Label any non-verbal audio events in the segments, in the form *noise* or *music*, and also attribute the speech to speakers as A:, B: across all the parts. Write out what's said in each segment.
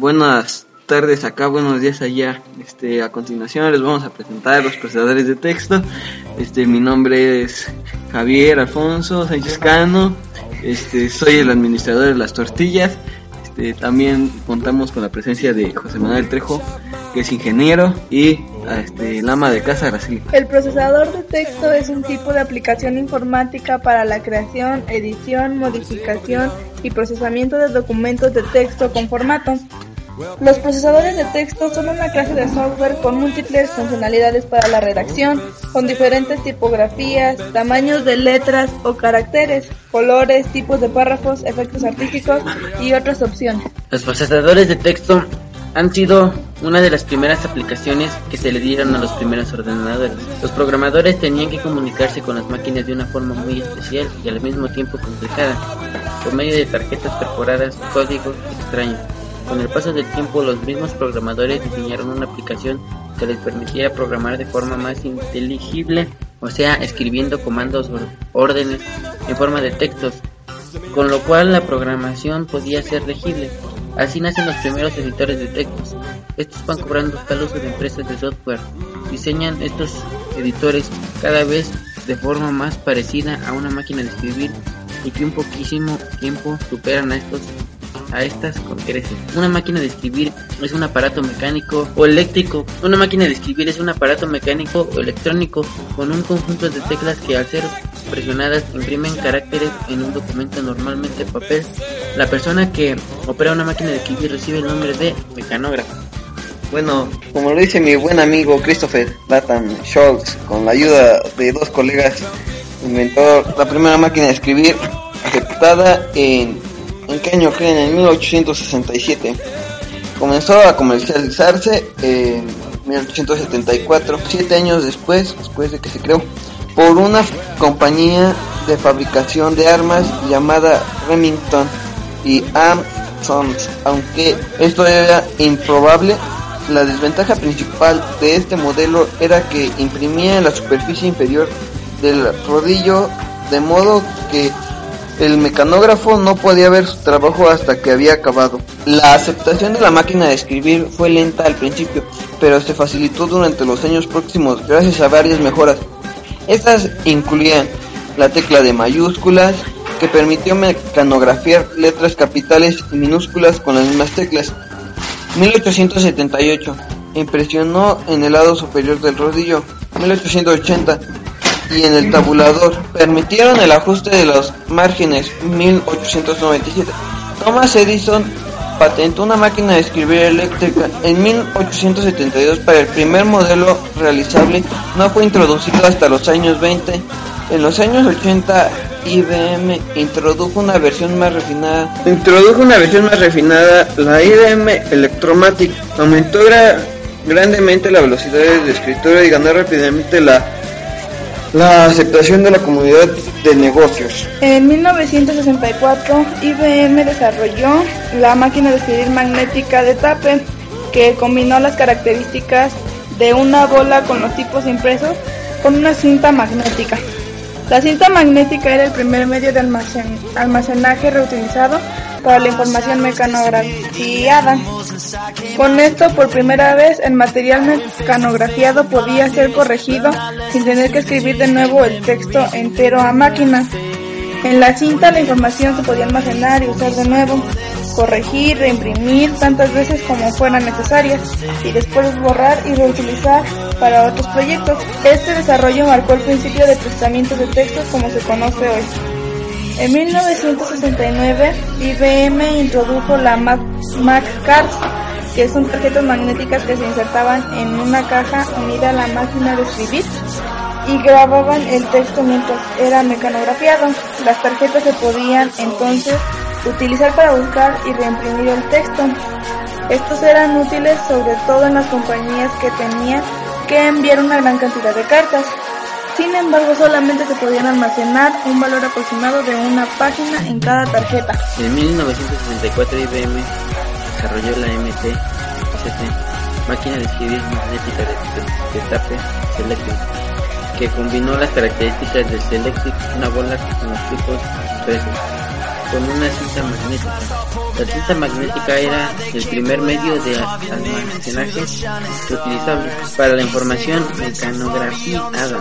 A: Buenas tardes acá, buenos días allá. Este, a continuación les vamos a presentar los procesadores de texto. Este, mi nombre es Javier Alfonso Sánchez Cano. Este, soy el administrador de las tortillas. Este, también contamos con la presencia de José Manuel Trejo, que es ingeniero, y este, el ama de casa, Araceli.
B: El procesador de texto es un tipo de aplicación informática para la creación, edición, modificación y procesamiento de documentos de texto con formato. Los procesadores de texto son una clase de software con múltiples funcionalidades para la redacción, con diferentes tipografías, tamaños de letras o caracteres, colores, tipos de párrafos, efectos artísticos y otras opciones.
C: Los procesadores de texto han sido una de las primeras aplicaciones que se le dieron a los primeros ordenadores. Los programadores tenían que comunicarse con las máquinas de una forma muy especial y al mismo tiempo complicada, por medio de tarjetas perforadas, códigos extraños. Con el paso del tiempo, los mismos programadores diseñaron una aplicación que les permitiera programar de forma más inteligible, o sea, escribiendo comandos o órdenes en forma de textos, con lo cual la programación podía ser legible. Así nacen los primeros editores de textos. Estos van cobrando tal uso de empresas de software. Diseñan estos editores cada vez de forma más parecida a una máquina de escribir y que un poquísimo tiempo superan a estos a estas con creces. Una máquina de escribir es un aparato mecánico o eléctrico. Una máquina de escribir es un aparato mecánico o electrónico con un conjunto de teclas que al ser presionadas imprimen caracteres en un documento normalmente papel. La persona que opera una máquina de escribir recibe el nombre de mecanógrafo.
A: Bueno, como lo dice mi buen amigo Christopher Latham Schultz, con la ayuda de dos colegas, inventó la primera máquina de escribir aceptada en ¿En qué año creen? En 1867. Comenzó a comercializarse en 1874, siete años después, después de que se creó, por una compañía de fabricación de armas llamada Remington y Sons. Aunque esto era improbable, la desventaja principal de este modelo era que imprimía en la superficie inferior del rodillo de modo que el mecanógrafo no podía ver su trabajo hasta que había acabado. La aceptación de la máquina de escribir fue lenta al principio, pero se facilitó durante los años próximos gracias a varias mejoras. Estas incluían la tecla de mayúsculas, que permitió mecanografiar letras capitales y minúsculas con las mismas teclas. 1878 impresionó en el lado superior del rodillo. 1880 y en el tabulador. Permitieron el ajuste de los márgenes 1897. Thomas Edison patentó una máquina de escribir eléctrica en 1872 para el primer modelo realizable. No fue introducido hasta los años 20. En los años 80 IBM introdujo una versión más refinada. Introdujo una versión más refinada, la IBM Electromatic. Aumentó grandemente la velocidad de escritura y ganó rápidamente la la aceptación de la comunidad de negocios.
B: En 1964, IBM desarrolló la máquina de escribir magnética de tape, que combinó las características de una bola con los tipos impresos con una cinta magnética. La cinta magnética era el primer medio de almacenaje reutilizado para la información mecanografiada. Con esto, por primera vez, el material mecanografiado podía ser corregido sin tener que escribir de nuevo el texto entero a máquina. En la cinta la información se podía almacenar y usar de nuevo, corregir, reimprimir tantas veces como fueran necesarias y después borrar y reutilizar para otros proyectos. Este desarrollo marcó el principio de procesamiento de textos como se conoce hoy. En 1969, IBM introdujo la Mac, Cards, que son tarjetas magnéticas que se insertaban en una caja unida a la máquina de escribir y grababan el texto mientras era mecanografiado. Las tarjetas se podían entonces utilizar para buscar y reimprimir el texto. Estos eran útiles sobre todo en las compañías que tenían que enviar una gran cantidad de cartas. Sin embargo, solamente se podían almacenar un valor aproximado de una página en cada tarjeta.
C: En 1964 IBM desarrolló la MT ST, máquina de escribir magnética de, de, tape Selectric, que combinó las características de Selectric, una bola con los tipos impresos. Con una cinta magnética. La cinta magnética era el primer medio de almacenaje utilizable para la información mecanografiada.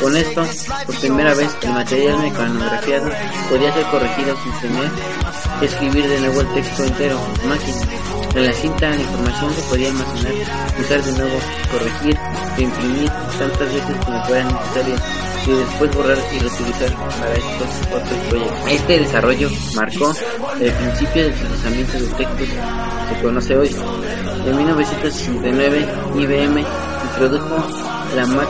C: Con esto, por primera vez, el material mecanografiado podía ser corregido sin tener que escribir de nuevo el texto entero en máquina. En la cinta la información se podía almacenar, usar de nuevo, corregir e imprimir tantas veces como fuera necesario y después borrar y reutilizar para estos otros proyectos. Este desarrollo marcó el principio del procesamiento de textos que se conoce hoy. En 1969 IBM introdujo la Mac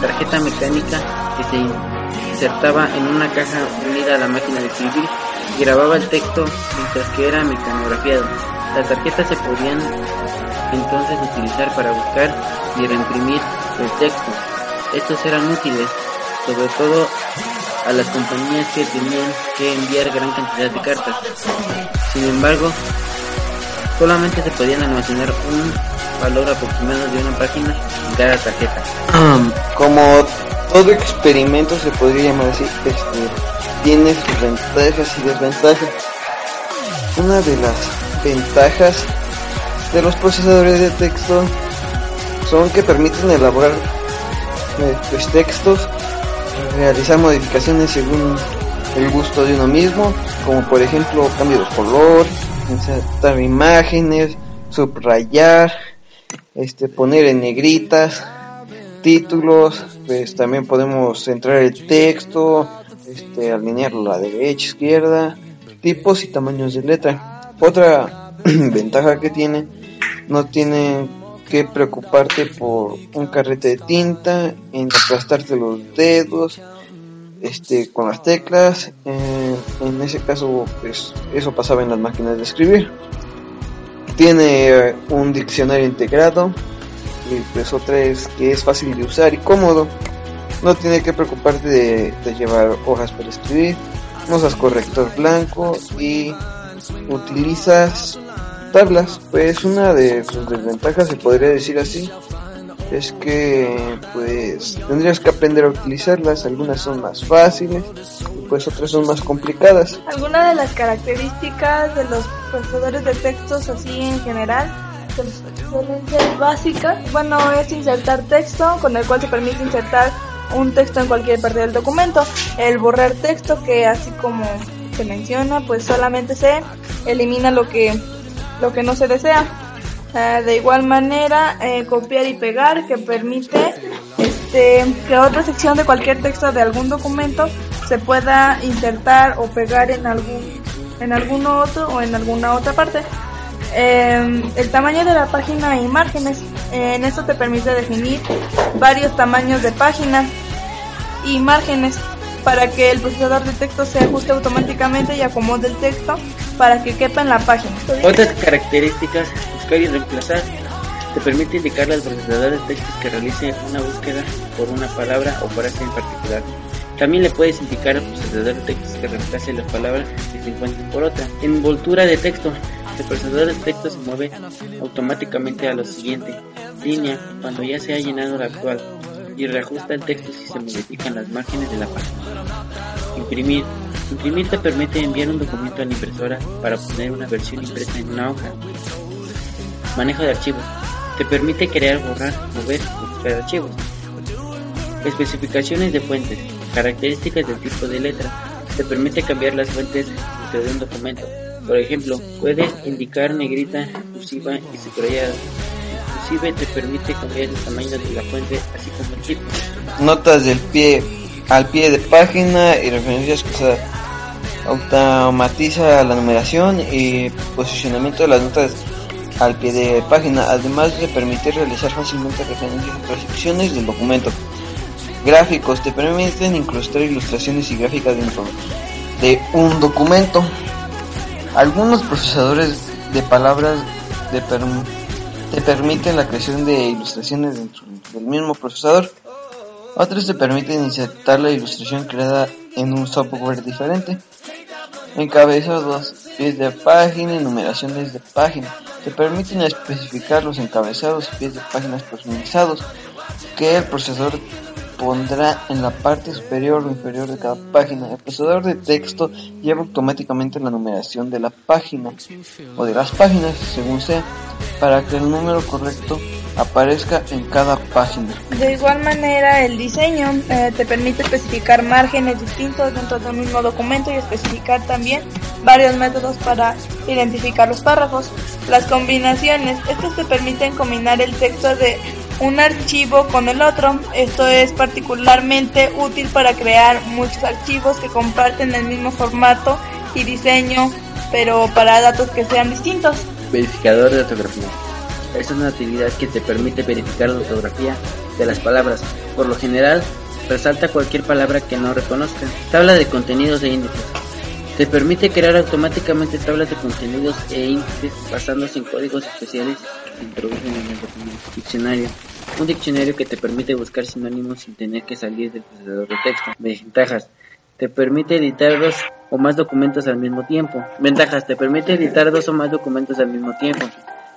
C: tarjeta mecánica que se insertaba en una caja unida a la máquina de escribir y grababa el texto mientras que era mecanografiado. Las tarjetas se podían entonces utilizar para buscar y reimprimir el texto. Estos eran útiles sobre todo a las compañías que tenían que enviar gran cantidad de cartas. Sin embargo, solamente se podían almacenar un valor aproximado de una página en cada tarjeta.
A: Como todo experimento se podría llamar así, este, tiene sus ventajas y desventajas. Una de las ventajas de los procesadores de texto son que permiten elaborar eh, pues, textos realizar modificaciones según el gusto de uno mismo, como por ejemplo cambio de color, insertar imágenes, subrayar, este poner en negritas, títulos, pues también podemos centrar el texto, este alinearlo a la derecha, izquierda, tipos y tamaños de letra. Otra *clears throat* ventaja que tiene, no tiene que preocuparte por un carrete de tinta, en aplastarte los dedos, este, con las teclas. en ese caso, pues eso pasaba en las máquinas de escribir. Tiene eh, un diccionario integrado y pues otra es que es fácil de usar y cómodo. No tiene que preocuparte de, de llevar hojas para escribir. Usas corrector blanco y utilizas tablas, pues una de sus desventajas, se podría decir así, es que pues tendrías que aprender a utilizarlas, algunas son más fáciles y pues otras son más complicadas.
B: Algunas de las características de los procesadores de textos así en general suelen ser básicas. Bueno, es insertar texto con el cual se permite insertar un texto en cualquier parte del documento. El borrar texto que así como se menciona pues solamente se elimina lo que lo que no se desea. De igual manera, eh, copiar y pegar que permite este, que otra sección de cualquier texto de algún documento se pueda insertar o pegar en algún en alguno otro o en alguna otra parte. Em, el tamaño de la página e imágenes. en esto te permite definir varios tamaños de páginas y márgenes para que el procesador de texto se ajuste automáticamente y acomode el texto para que quepa en la página.
C: Otras características, buscar y reemplazar, te permite indicarle al procesador de texto que realice una búsqueda por una palabra o frase en particular. También le puedes indicar al procesador de texto que reemplace las palabras que se encuentren por otra. Envoltura de texto. El procesador de texto se mueve automáticamente a lo siguiente. Línea, cuando ya se ha llenado la actual y reajusta el texto si se modifican las márgenes de la página. Imprimir. Imprimir te permite enviar un documento a la impresora para obtener una versión impresa en una hoja. Manejo de archivos. Te permite crear, borrar, mover y extraer archivos. Especificaciones de fuentes. Características del tipo de letra. Te permite cambiar las fuentes dentro de un documento. Por ejemplo, puedes indicar negrita, cursiva y subrayada te permite cambiar el tamaño de la fuente, así como el tipo.
A: Notas del pie al pie de página y referencias que automatiza la numeración y posicionamiento de las notas al pie de página, además de permitir realizar fácilmente referencias y transcripciones del documento. Gráficos te permiten incrustar ilustraciones y gráficas dentro de un documento. Algunos procesadores de palabras de te permiten la creación de ilustraciones dentro del mismo procesador. Otros te permiten insertar la ilustración creada en un software diferente. Encabezados, pies de página y numeraciones de página. Te permiten especificar los encabezados y pies de páginas personalizados que el procesador pondrá en la parte superior o inferior de cada página. El procesador de texto lleva automáticamente la numeración de la página o de las páginas, según sea, para que el número correcto aparezca en cada página.
B: De igual manera, el diseño eh, te permite especificar márgenes distintos dentro de un mismo documento y especificar también varios métodos para identificar los párrafos. Las combinaciones, estos te permiten combinar el texto de un archivo con el otro. Esto es particularmente útil para crear muchos archivos que comparten el mismo formato y diseño, pero para datos que sean distintos.
C: Verificador de ortografía. Es una actividad que te permite verificar la ortografía de las palabras. Por lo general, resalta cualquier palabra que no reconozca. Tabla de contenidos e índices. Te permite crear automáticamente tablas de contenidos e índices basándose en códigos especiales que se introducen en el documento. Diccionario. Un diccionario que te permite buscar sinónimos sin tener que salir del procesador de texto. Ventajas. Te permite editar dos o más documentos al mismo tiempo. Ventajas. Te permite editar dos o más documentos al mismo tiempo.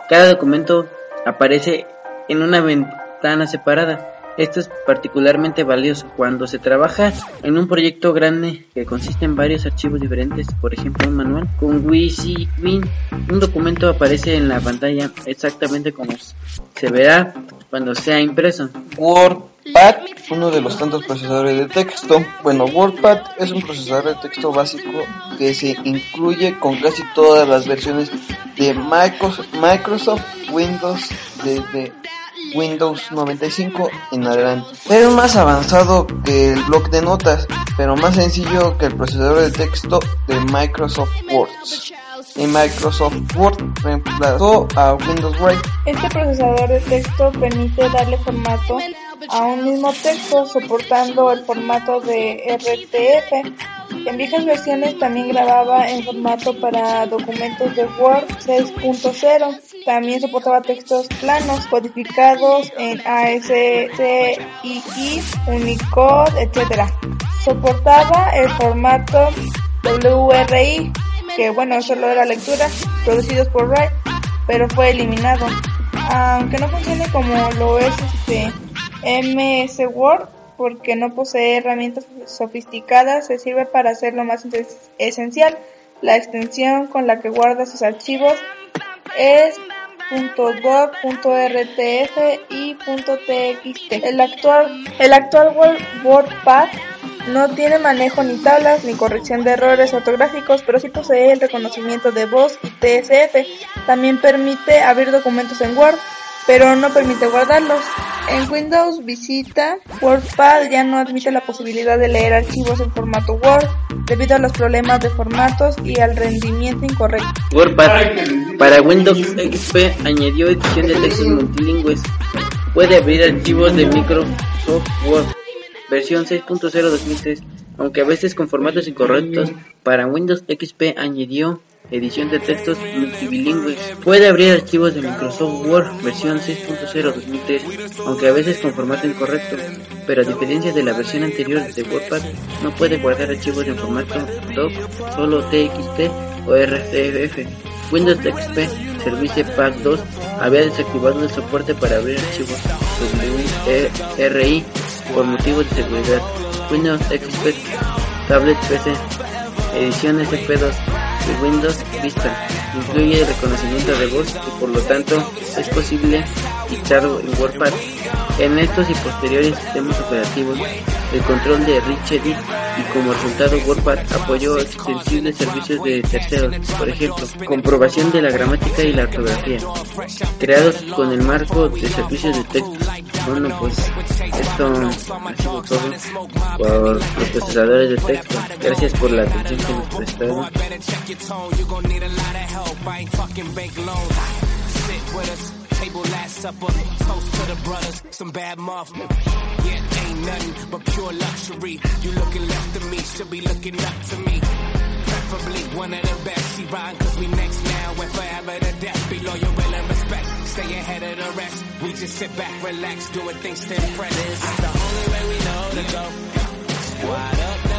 C: Cada documento aparece en una ventana separada. Esto es particularmente valioso cuando se trabaja en un proyecto grande que consiste en varios archivos diferentes, por ejemplo un manual. Con WYSIWYG un documento aparece en la pantalla exactamente como se verá cuando sea impreso.
A: WordPad, uno de los tantos procesadores de texto. Bueno, WordPad es un procesador de texto básico que se incluye con casi todas las versiones de Microsoft Windows desde Windows 95 en adelante. Es más avanzado que el bloc de notas, pero más sencillo que el procesador de texto de Microsoft Word. Y Microsoft Word reemplazó a Windows Write.
B: Este procesador de texto permite darle formato a un mismo texto soportando el formato de RTF. En viejas versiones también grababa en formato para documentos de Word 6.0. También soportaba textos planos codificados en ASCII, Unicode, etc. Soportaba el formato WRI, que bueno, solo era lectura, producidos por Write, pero fue eliminado. Aunque no funcione como lo es este MS Word, porque no posee herramientas sofisticadas, se sirve para hacer lo más esencial. La extensión con la que guarda sus archivos es .doc.rtf y .txt. El actual, el WordPad no tiene manejo ni tablas ni corrección de errores ortográficos, pero sí posee el reconocimiento de voz y TSF. También permite abrir documentos en Word, pero no permite guardarlos. En Windows Visita, WordPad ya no admite la posibilidad de leer archivos en formato Word debido a los problemas de formatos y al rendimiento incorrecto.
C: WordPad para Windows XP añadió edición de textos multilingües. Puede abrir archivos de Microsoft Word versión 6.0 2003, aunque a veces con formatos incorrectos. Para Windows XP añadió edición de textos multilingües. Puede abrir archivos de Microsoft Word versión 6.0 2003, aunque a veces con formato incorrecto, pero a diferencia de la versión anterior de WordPad, no puede guardar archivos en formato doc, solo TXT o RTF. Windows XP Service Pack 2 había desactivado el soporte para abrir archivos WRI por motivos de seguridad. Windows XP Tablet PC Edición SP2 Windows Vista incluye reconocimiento de voz y por lo tanto es posible dictarlo en WordPad. En estos y posteriores sistemas operativos, el control de Rich Edit y como resultado WordPad apoyó extensibles servicios de terceros, por ejemplo, comprobación de la gramática y la ortografía, creados con el marco de servicios de texto. Bueno, pues esto ha sido todo por los procesadores de texto. Gracias por la atención que nos prestaron. Table last supper, toast to the brothers, some bad. Yeah, ain't nothing but pure luxury. You looking left me, should be looking up me. Preferably one of the best. She rhyme cause we next now and forever to death. Be loyal, will and respect. Stay ahead of the rest. We just sit back, relax, doing things to impress. Is the only way we know to go. Squad up.